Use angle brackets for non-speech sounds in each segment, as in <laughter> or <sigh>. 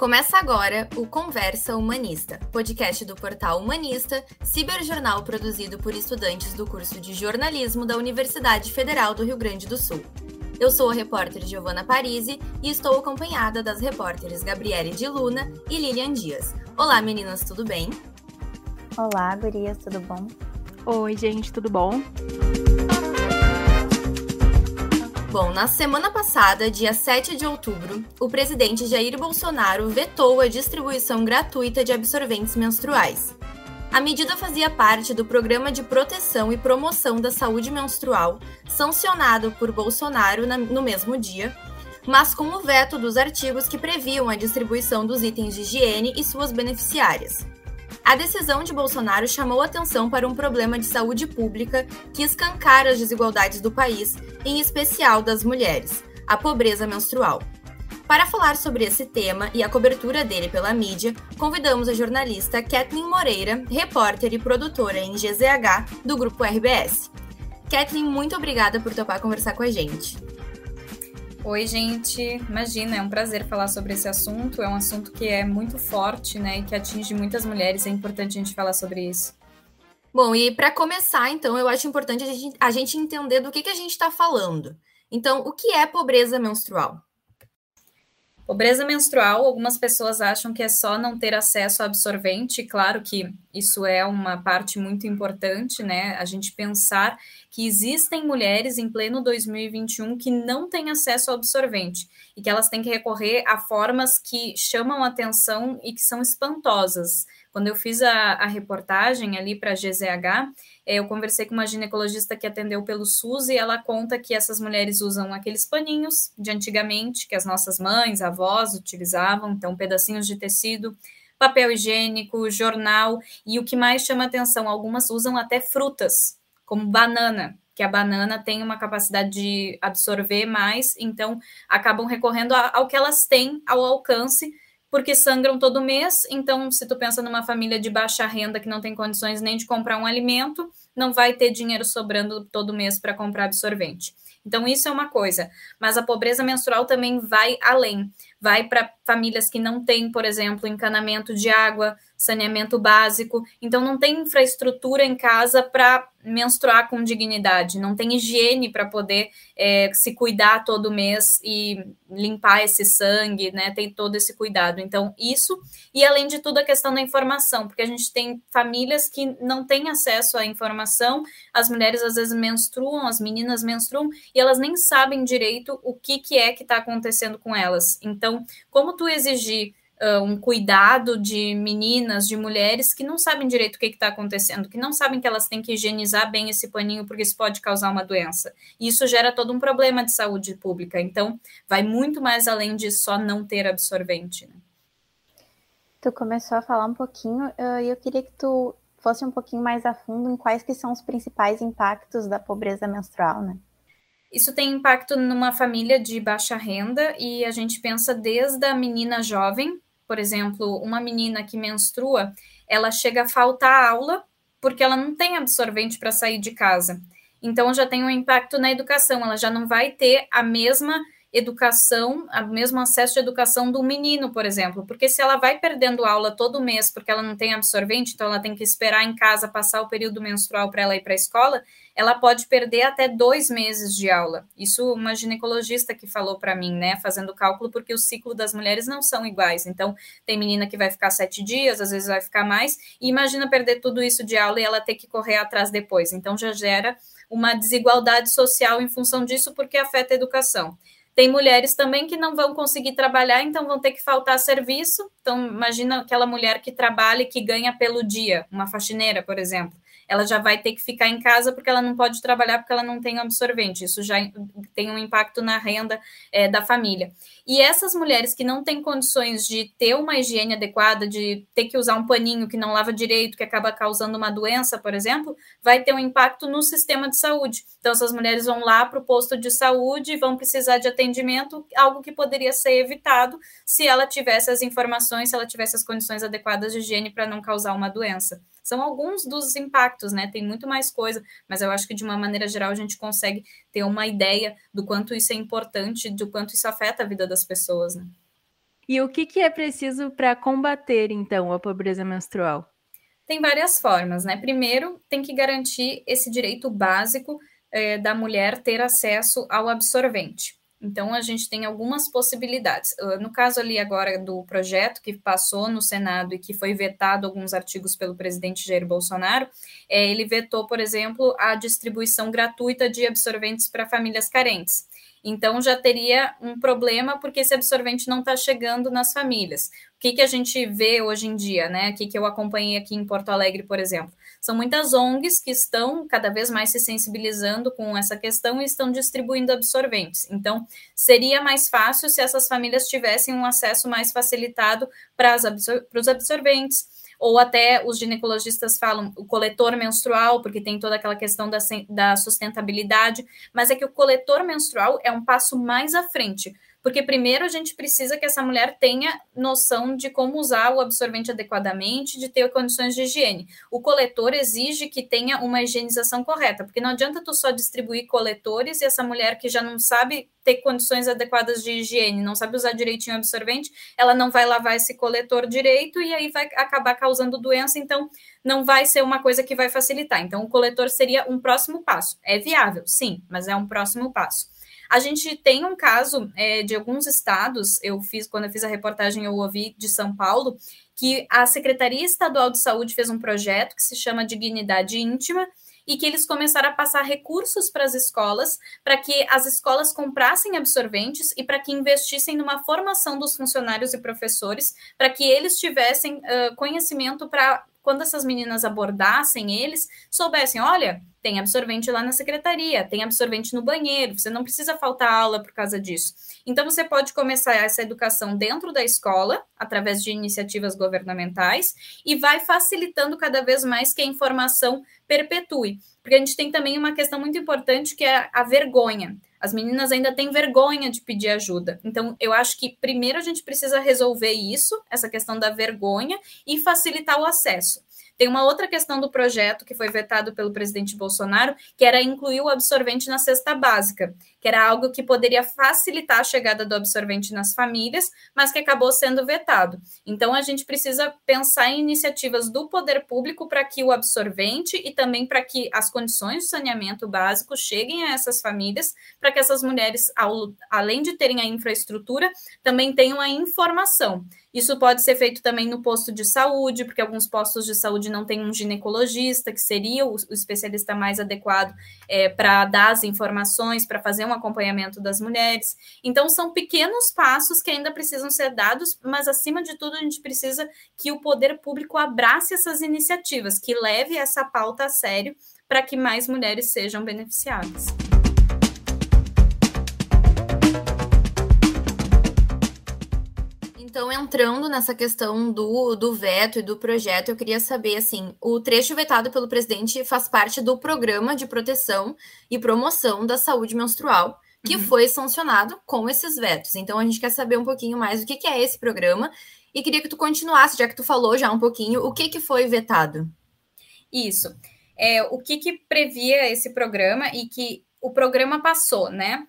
Começa agora o Conversa Humanista, podcast do portal Humanista, ciberjornal produzido por estudantes do curso de jornalismo da Universidade Federal do Rio Grande do Sul. Eu sou a repórter Giovana Parisi e estou acompanhada das repórteres Gabriele de Luna e Lilian Dias. Olá, meninas, tudo bem? Olá, gurias, tudo bom? Oi, gente, tudo bom? Bom, na semana passada, dia 7 de outubro, o presidente Jair Bolsonaro vetou a distribuição gratuita de absorventes menstruais. A medida fazia parte do Programa de Proteção e Promoção da Saúde Menstrual, sancionado por Bolsonaro no mesmo dia, mas com o veto dos artigos que previam a distribuição dos itens de higiene e suas beneficiárias. A decisão de Bolsonaro chamou atenção para um problema de saúde pública que escancara as desigualdades do país, em especial das mulheres, a pobreza menstrual. Para falar sobre esse tema e a cobertura dele pela mídia, convidamos a jornalista Kathleen Moreira, repórter e produtora em GZH do grupo RBS. Kathleen, muito obrigada por topar conversar com a gente. Oi, gente. Imagina, é um prazer falar sobre esse assunto. É um assunto que é muito forte, né, e que atinge muitas mulheres. É importante a gente falar sobre isso. Bom, e para começar, então, eu acho importante a gente, a gente entender do que, que a gente está falando. Então, o que é pobreza menstrual? Pobreza menstrual, algumas pessoas acham que é só não ter acesso a absorvente, claro que isso é uma parte muito importante, né? A gente pensar que existem mulheres em pleno 2021 que não têm acesso ao absorvente e que elas têm que recorrer a formas que chamam atenção e que são espantosas. Quando eu fiz a, a reportagem ali para a GZH, é, eu conversei com uma ginecologista que atendeu pelo SUS e ela conta que essas mulheres usam aqueles paninhos de antigamente, que as nossas mães, avós utilizavam, então pedacinhos de tecido, papel higiênico, jornal, e o que mais chama atenção, algumas usam até frutas, como banana, que a banana tem uma capacidade de absorver mais, então acabam recorrendo ao que elas têm ao alcance porque sangram todo mês. Então, se tu pensa numa família de baixa renda que não tem condições nem de comprar um alimento, não vai ter dinheiro sobrando todo mês para comprar absorvente. Então, isso é uma coisa. Mas a pobreza menstrual também vai além. Vai para famílias que não têm, por exemplo, encanamento de água, saneamento básico, então não tem infraestrutura em casa para menstruar com dignidade, não tem higiene para poder é, se cuidar todo mês e limpar esse sangue, né? Tem todo esse cuidado. Então, isso, e além de tudo, a questão da informação, porque a gente tem famílias que não têm acesso à informação, as mulheres às vezes menstruam, as meninas menstruam, e elas nem sabem direito o que, que é que está acontecendo com elas. Então, como tu exigir uh, um cuidado de meninas, de mulheres que não sabem direito o que está acontecendo, que não sabem que elas têm que higienizar bem esse paninho porque isso pode causar uma doença. E isso gera todo um problema de saúde pública. Então, vai muito mais além de só não ter absorvente. Né? Tu começou a falar um pouquinho e eu queria que tu fosse um pouquinho mais a fundo em quais que são os principais impactos da pobreza menstrual, né? Isso tem impacto numa família de baixa renda e a gente pensa desde a menina jovem, por exemplo, uma menina que menstrua, ela chega a faltar aula porque ela não tem absorvente para sair de casa. Então já tem um impacto na educação, ela já não vai ter a mesma educação, o mesmo acesso de educação do menino, por exemplo, porque se ela vai perdendo aula todo mês porque ela não tem absorvente, então ela tem que esperar em casa passar o período menstrual para ela ir para a escola, ela pode perder até dois meses de aula. Isso uma ginecologista que falou para mim, né, fazendo cálculo, porque o ciclo das mulheres não são iguais. Então, tem menina que vai ficar sete dias, às vezes vai ficar mais, e imagina perder tudo isso de aula e ela ter que correr atrás depois. Então, já gera uma desigualdade social em função disso, porque afeta a educação. Tem mulheres também que não vão conseguir trabalhar, então vão ter que faltar serviço. Então, imagina aquela mulher que trabalha e que ganha pelo dia, uma faxineira, por exemplo ela já vai ter que ficar em casa porque ela não pode trabalhar porque ela não tem absorvente. Isso já tem um impacto na renda é, da família. E essas mulheres que não têm condições de ter uma higiene adequada, de ter que usar um paninho que não lava direito, que acaba causando uma doença, por exemplo, vai ter um impacto no sistema de saúde. Então, essas mulheres vão lá para o posto de saúde e vão precisar de atendimento, algo que poderia ser evitado se ela tivesse as informações, se ela tivesse as condições adequadas de higiene para não causar uma doença. São alguns dos impactos, né? Tem muito mais coisa, mas eu acho que de uma maneira geral a gente consegue ter uma ideia do quanto isso é importante, do quanto isso afeta a vida das pessoas, né? E o que, que é preciso para combater, então, a pobreza menstrual? Tem várias formas, né? Primeiro, tem que garantir esse direito básico eh, da mulher ter acesso ao absorvente. Então, a gente tem algumas possibilidades. Ah, no caso ali agora do projeto que passou no Senado e que foi vetado alguns artigos pelo presidente Jair Bolsonaro, é, ele vetou, por exemplo, a distribuição gratuita de absorventes para famílias carentes. Então já teria um problema porque esse absorvente não está chegando nas famílias. O que, que a gente vê hoje em dia, né? O que, que eu acompanhei aqui em Porto Alegre, por exemplo? São muitas ONGs que estão cada vez mais se sensibilizando com essa questão e estão distribuindo absorventes. Então, seria mais fácil se essas famílias tivessem um acesso mais facilitado para absor os absorventes ou até os ginecologistas falam o coletor menstrual, porque tem toda aquela questão da, da sustentabilidade, mas é que o coletor menstrual é um passo mais à frente, porque primeiro a gente precisa que essa mulher tenha noção de como usar o absorvente adequadamente, de ter condições de higiene. O coletor exige que tenha uma higienização correta, porque não adianta tu só distribuir coletores e essa mulher que já não sabe ter condições adequadas de higiene, não sabe usar direitinho o absorvente, ela não vai lavar esse coletor direito e aí vai acabar causando doença, então não vai ser uma coisa que vai facilitar. Então o coletor seria um próximo passo. É viável, sim, mas é um próximo passo. A gente tem um caso é, de alguns estados, eu fiz, quando eu fiz a reportagem, eu ouvi de São Paulo, que a Secretaria Estadual de Saúde fez um projeto que se chama Dignidade Íntima, e que eles começaram a passar recursos para as escolas, para que as escolas comprassem absorventes e para que investissem numa formação dos funcionários e professores, para que eles tivessem uh, conhecimento para quando essas meninas abordassem eles, soubessem: olha, tem absorvente lá na secretaria, tem absorvente no banheiro, você não precisa faltar aula por causa disso. Então, você pode começar essa educação dentro da escola, através de iniciativas governamentais, e vai facilitando cada vez mais que a informação perpetue. Porque a gente tem também uma questão muito importante que é a vergonha. As meninas ainda têm vergonha de pedir ajuda. Então, eu acho que primeiro a gente precisa resolver isso, essa questão da vergonha, e facilitar o acesso. Tem uma outra questão do projeto que foi vetado pelo presidente Bolsonaro, que era incluir o absorvente na cesta básica, que era algo que poderia facilitar a chegada do absorvente nas famílias, mas que acabou sendo vetado. Então, a gente precisa pensar em iniciativas do poder público para que o absorvente e também para que as condições de saneamento básico cheguem a essas famílias, para que essas mulheres, ao, além de terem a infraestrutura, também tenham a informação. Isso pode ser feito também no posto de saúde, porque alguns postos de saúde não têm um ginecologista, que seria o, especialista mais adequado é, para dar as informações, para fazer um acompanhamento das mulheres. Então, são pequenos passos que ainda precisam ser dados, mas acima de tudo, a gente precisa que o poder público abrace essas iniciativas, que leve essa pauta a sério para que mais mulheres sejam beneficiadas. Então, entrando nessa questão do, do veto e do projeto, eu queria saber, assim, o trecho vetado pelo presidente faz parte do Programa de Proteção e Promoção da Saúde Menstrual, que uhum. foi sancionado com esses vetos. Então, a gente quer saber um pouquinho mais o que, que é esse programa e queria que tu continuasse, já que tu falou já um pouquinho, o que, que foi vetado. Isso. É, o que, que previa esse programa e que o programa passou, né?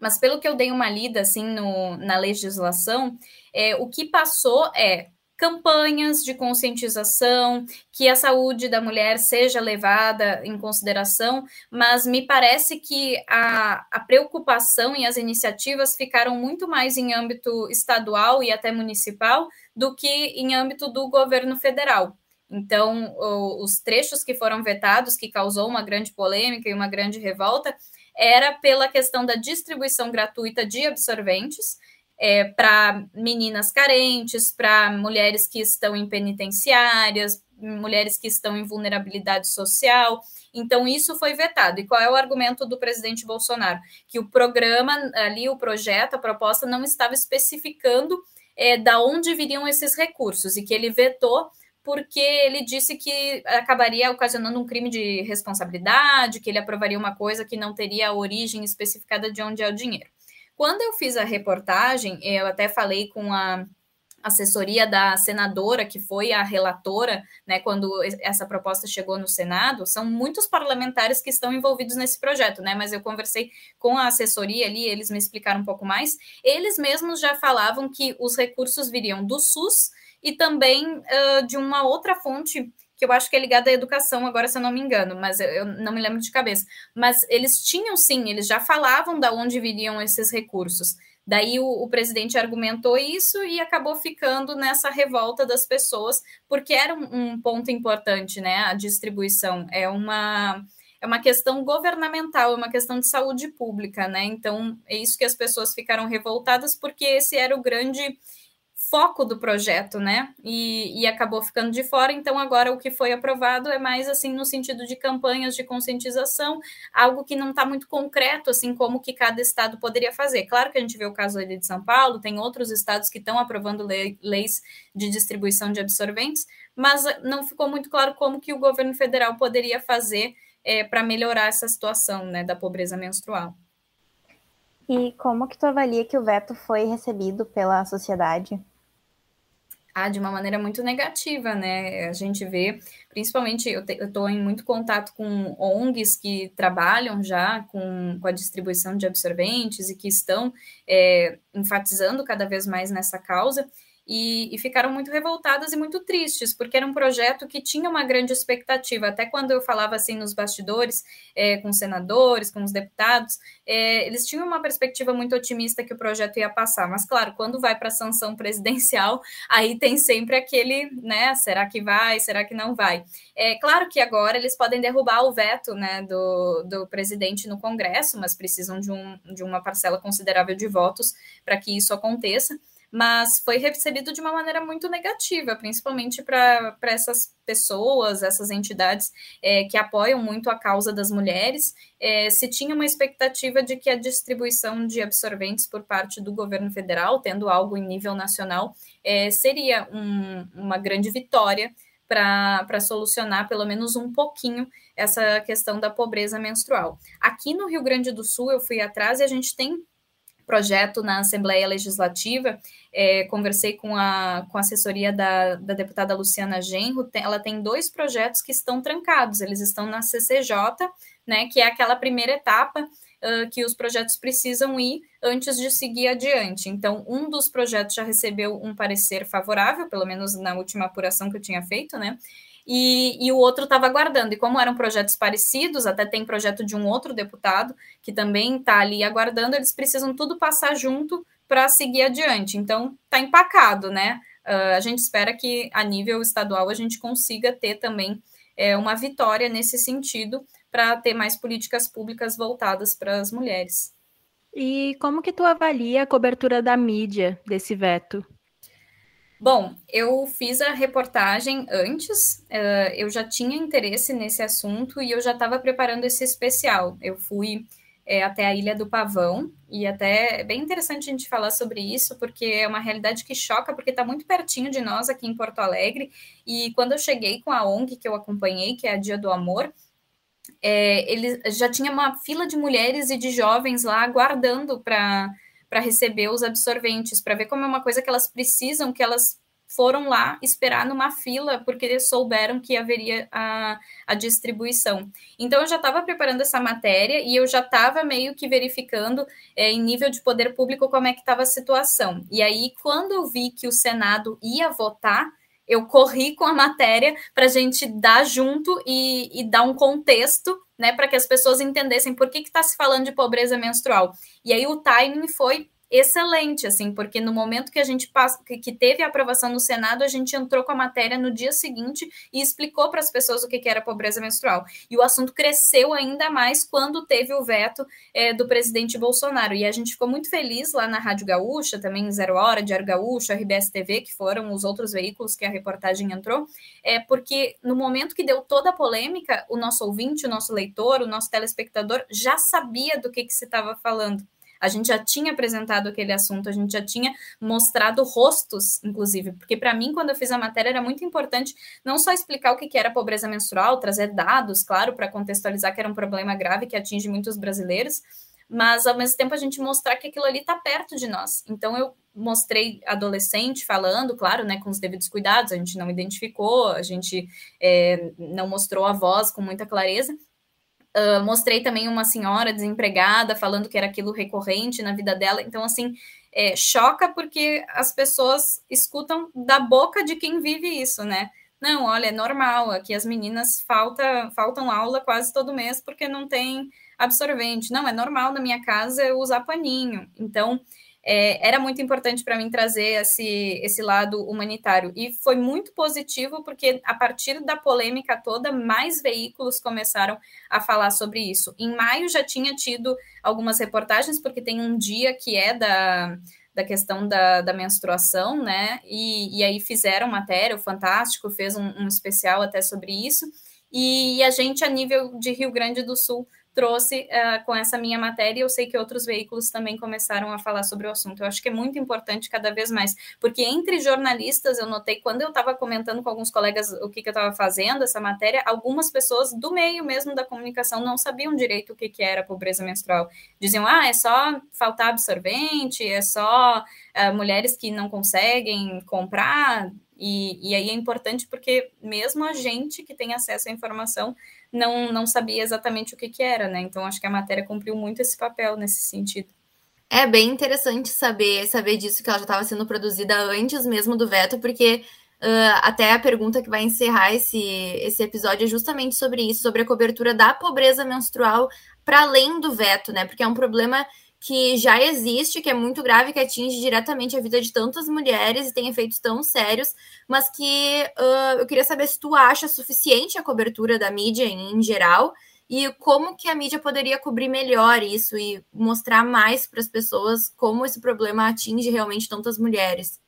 Mas pelo que eu dei uma lida assim no, na legislação, é, o que passou é campanhas de conscientização, que a saúde da mulher seja levada em consideração, mas me parece que a, a preocupação e as iniciativas ficaram muito mais em âmbito estadual e até municipal do que em âmbito do governo federal. Então, o, os trechos que foram vetados, que causou uma grande polêmica e uma grande revolta, era pela questão da distribuição gratuita de absorventes é, para meninas carentes, para mulheres que estão em penitenciárias, mulheres que estão em vulnerabilidade social. Então, isso foi vetado. E qual é o argumento do presidente Bolsonaro? Que o programa, ali, o projeto, a proposta, não estava especificando é, da onde viriam esses recursos e que ele vetou porque ele disse que acabaria ocasionando um crime de responsabilidade, que ele aprovaria uma coisa que não teria a origem especificada de onde é o dinheiro. Quando eu fiz a reportagem, eu até falei com a, assessoria da senadora, que foi a relatora, né, quando essa proposta chegou no Senado, são muitos parlamentares que estão envolvidos nesse projeto, né, mas eu conversei com a assessoria ali, eles me explicaram um pouco mais, eles mesmos já falavam que os recursos viriam do SUS e também uh, de uma outra fonte que eu acho que é ligada à educação, agora se eu não me engano, mas eu, eu, não me lembro de cabeça. Mas eles tinham sim, eles já falavam da onde viriam esses recursos. Daí o, o, presidente argumentou isso e acabou ficando nessa revolta das pessoas, porque era um, um, ponto importante, né? A distribuição é uma é uma questão governamental, é uma questão de saúde pública, né? Então é isso que as pessoas ficaram revoltadas, porque esse era o grande foco do projeto, né? E, e, acabou ficando de fora. Então, agora o que foi aprovado é mais assim no sentido de campanhas de conscientização, algo que não está muito concreto, assim como que cada estado poderia fazer. Claro que a gente vê o caso ali de São Paulo, tem outros estados que estão aprovando lei, leis de distribuição de absorventes, mas não ficou muito claro como que o governo federal poderia fazer é, para melhorar essa situação, né, da pobreza menstrual. E como que tu avalia que o veto foi recebido pela sociedade? Ah, de uma maneira muito negativa, né? A gente vê, principalmente, eu estou em muito contato com ONGs que trabalham já com, com a distribuição de absorventes e que estão é, enfatizando cada vez mais nessa causa e, e, ficaram muito revoltadas e muito tristes, porque era um projeto que tinha uma grande expectativa. Até quando eu falava assim nos bastidores, é, com os senadores, com os deputados, é, eles tinham uma perspectiva muito otimista que o projeto ia passar. Mas, claro, quando vai para a sanção <laughs> presidencial, aí tem sempre aquele, né? Será que vai? Será que não vai? É claro que agora eles podem derrubar o veto né, do, do presidente no Congresso, mas precisam de, um, de uma parcela considerável de votos para que isso aconteça mas foi recebido de uma maneira muito negativa, principalmente para essas pessoas, essas entidades é, que apoiam muito a causa das mulheres. É, se tinha uma expectativa de que a distribuição de absorventes por parte do governo federal, tendo algo em nível nacional, é, seria um, uma grande vitória para solucionar pelo menos um pouquinho essa questão da pobreza menstrual. Aqui no Rio Grande do Sul, eu fui atrás e a gente tem projeto na Assembleia Legislativa, é, conversei com a, com a assessoria da, da deputada Luciana Genro, tem, ela tem dois projetos que estão trancados, eles estão na CCJ, né, que é aquela primeira etapa uh, que os projetos precisam ir antes de seguir adiante. Então, um dos projetos já recebeu um parecer favorável, pelo menos na última apuração que eu tinha feito, né, e, e o outro estava aguardando. E como eram projetos parecidos, até tem projeto de um outro deputado que também está ali aguardando, eles precisam tudo passar junto para seguir adiante. Então, está empacado, né? Uh, a gente espera que a nível estadual a gente consiga ter também é, uma vitória nesse sentido para ter mais políticas públicas voltadas para as mulheres. E como que tu avalia a cobertura da mídia desse veto? Bom, eu fiz a reportagem antes, uh, eu já tinha interesse nesse assunto e eu já estava preparando esse especial. Eu fui é, até a Ilha do Pavão, e até é bem interessante a gente falar sobre isso, porque é uma realidade que choca, porque está muito pertinho de nós aqui em Porto Alegre. E quando eu cheguei com a ONG que eu acompanhei, que é a Dia do Amor, é, ele já tinha uma fila de mulheres e de jovens lá aguardando para para receber os absorventes, para ver como é uma coisa que elas precisam, que elas foram lá esperar numa fila porque souberam que haveria a, a distribuição. Então eu já estava preparando essa matéria e eu já estava meio que verificando é, em nível de poder público como é que estava a situação. E aí, quando eu vi que o Senado ia votar, eu corri com a matéria para a gente dar junto e, e dar um contexto né, para que as pessoas entendessem por que está se falando de pobreza menstrual. E aí o timing foi excelente, assim, porque no momento que a gente passa, que teve a aprovação no Senado, a gente entrou com a matéria no dia seguinte e explicou para as pessoas o que, que era pobreza menstrual. E o assunto cresceu ainda mais quando teve o veto é, do presidente Bolsonaro. E a gente ficou muito feliz lá na Rádio Gaúcha, também Zero Hora, Diário Gaúcho, RBS TV, que foram os outros veículos que a reportagem entrou, é porque no momento que deu toda a polêmica, o nosso ouvinte, o nosso leitor, o nosso telespectador já sabia do que, que se estava falando. A gente já tinha apresentado aquele assunto, a gente já tinha mostrado rostos, inclusive, porque para mim, quando eu fiz a matéria, era muito importante não só explicar o que era pobreza menstrual, trazer dados, claro, para contextualizar que era um problema grave que atinge muitos brasileiros, mas ao mesmo tempo a gente mostrar que aquilo ali está perto de nós. Então eu mostrei adolescente falando, claro, né, com os devidos cuidados, a gente não identificou, a gente é, não mostrou a voz com muita clareza. Uh, mostrei também uma senhora desempregada falando que era aquilo recorrente na vida dela. Então, assim, é, choca porque as pessoas escutam da boca de quem vive isso, né? Não, olha, é normal, aqui as meninas falta, faltam aula quase todo mês porque não tem absorvente. Não, é normal na minha casa eu usar paninho. Então, é, era muito importante para mim trazer esse, esse lado humanitário. E foi muito positivo, porque a partir da polêmica toda, mais veículos começaram a falar sobre isso. Em maio já tinha tido algumas reportagens, porque tem um dia que é da, da questão da, da menstruação, né? E, e aí fizeram matéria, o Fantástico fez um, um especial até sobre isso. E, e a gente, a nível de Rio Grande do Sul, trouxe uh, com essa minha matéria, eu sei que outros veículos também começaram a falar sobre o assunto. Eu acho que é muito importante cada vez mais, porque entre jornalistas, eu notei, quando eu estava comentando com alguns colegas o que, que eu estava fazendo, essa matéria, algumas pessoas do meio mesmo da comunicação não sabiam direito o que, que era pobreza menstrual. Diziam, ah, é só faltar absorvente, é só uh, mulheres que não conseguem comprar, e, e, aí é importante porque mesmo a gente que tem acesso à informação não, não sabia exatamente o que, que era, né? Então acho que a matéria cumpriu muito esse papel nesse sentido. É bem interessante saber saber disso que ela já estava sendo produzida antes mesmo do veto, porque uh, até a pergunta que vai encerrar esse, esse episódio é justamente sobre isso, sobre a cobertura da pobreza menstrual para além do veto, né? Porque é um problema que já existe, que é muito grave, que atinge diretamente a vida de tantas mulheres e tem efeitos tão sérios, mas que uh, eu queria saber se tu acha suficiente a cobertura da mídia em, geral e como que a mídia poderia cobrir melhor isso e mostrar mais para as pessoas como esse problema atinge realmente tantas mulheres.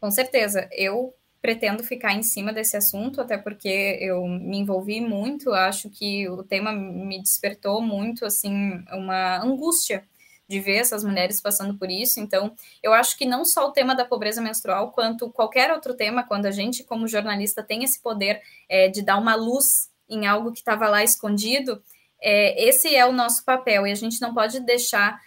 Com certeza, eu pretendo ficar em cima desse assunto, até porque eu me envolvi muito, acho que o tema me despertou muito, assim, uma angústia de ver essas mulheres passando por isso. Então, eu acho que não só o tema da pobreza menstrual, quanto qualquer outro tema, quando a gente, como jornalista, tem esse poder é, de dar uma luz em algo que estava lá escondido, é, esse é o nosso papel, e a gente não pode deixar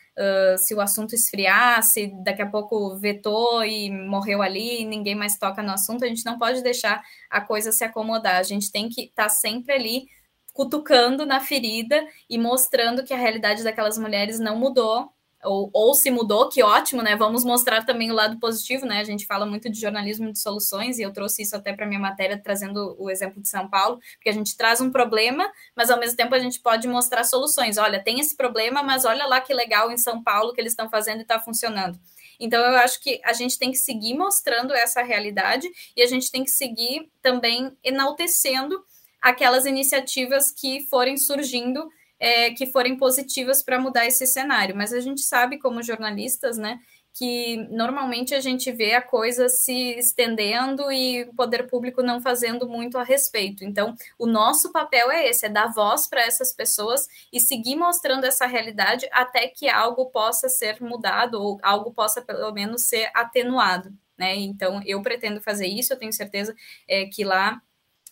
se o assunto esfriar, se daqui a pouco vetou e morreu ali ninguém mais toca no assunto, a gente não pode deixar a coisa se acomodar. A gente tem que estar tá sempre ali cutucando na ferida e mostrando que a realidade daquelas mulheres não mudou, ou, ou se mudou, que ótimo, né? Vamos mostrar também o lado positivo, né? A gente fala muito de jornalismo de soluções, e eu trouxe isso até para minha matéria, trazendo o exemplo de São Paulo, porque a gente traz um problema, mas ao mesmo tempo a gente pode mostrar soluções. Olha, tem esse problema, mas olha lá que legal em São Paulo que eles estão fazendo e está funcionando. Então, eu acho que a gente tem que seguir mostrando essa realidade e a gente tem que seguir também enaltecendo aquelas iniciativas que forem surgindo é, que forem positivas para mudar esse cenário. Mas a gente sabe, como jornalistas, né, que normalmente a gente vê a coisa se estendendo e o poder público não fazendo muito a respeito. Então, o nosso papel é esse: é dar voz para essas pessoas e seguir mostrando essa realidade até que algo possa ser mudado ou algo possa, pelo menos, ser atenuado. Né? Então, eu pretendo fazer isso, eu tenho certeza é, que lá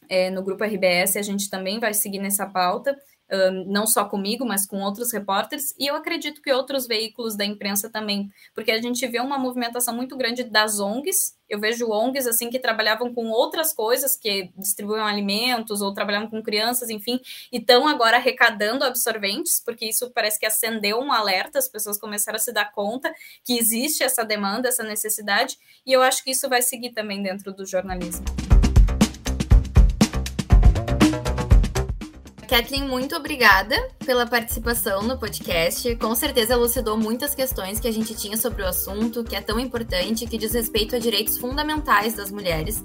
é, no grupo RBS a gente também vai seguir nessa pauta não só comigo, mas com outros repórteres, e eu acredito que outros veículos da imprensa também, porque a gente vê uma movimentação muito grande das ONGs. Eu vejo ONGs assim que trabalhavam com outras coisas, que distribuíam alimentos ou trabalhavam com crianças, enfim, e estão agora arrecadando absorventes, porque isso parece que acendeu um alerta, as pessoas começaram a se dar conta que existe essa demanda, essa necessidade, e eu acho que isso vai seguir também dentro do jornalismo. Kathleen, muito obrigada pela participação no podcast. Com certeza elucidou muitas questões que a gente tinha sobre o assunto, que é tão importante, que diz respeito a direitos fundamentais das mulheres.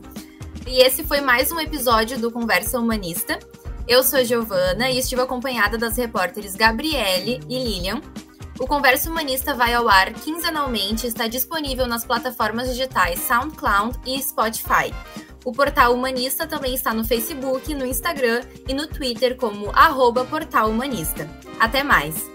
E esse foi mais um episódio do Conversa Humanista. Eu sou Giovana e estive acompanhada das repórteres Gabriele e Lilian. O Conversa Humanista vai ao ar quinzenalmente e está disponível nas plataformas digitais SoundCloud e Spotify. O Portal Humanista também está no Facebook, no Instagram e no Twitter como arroba Portal Humanista. Até mais!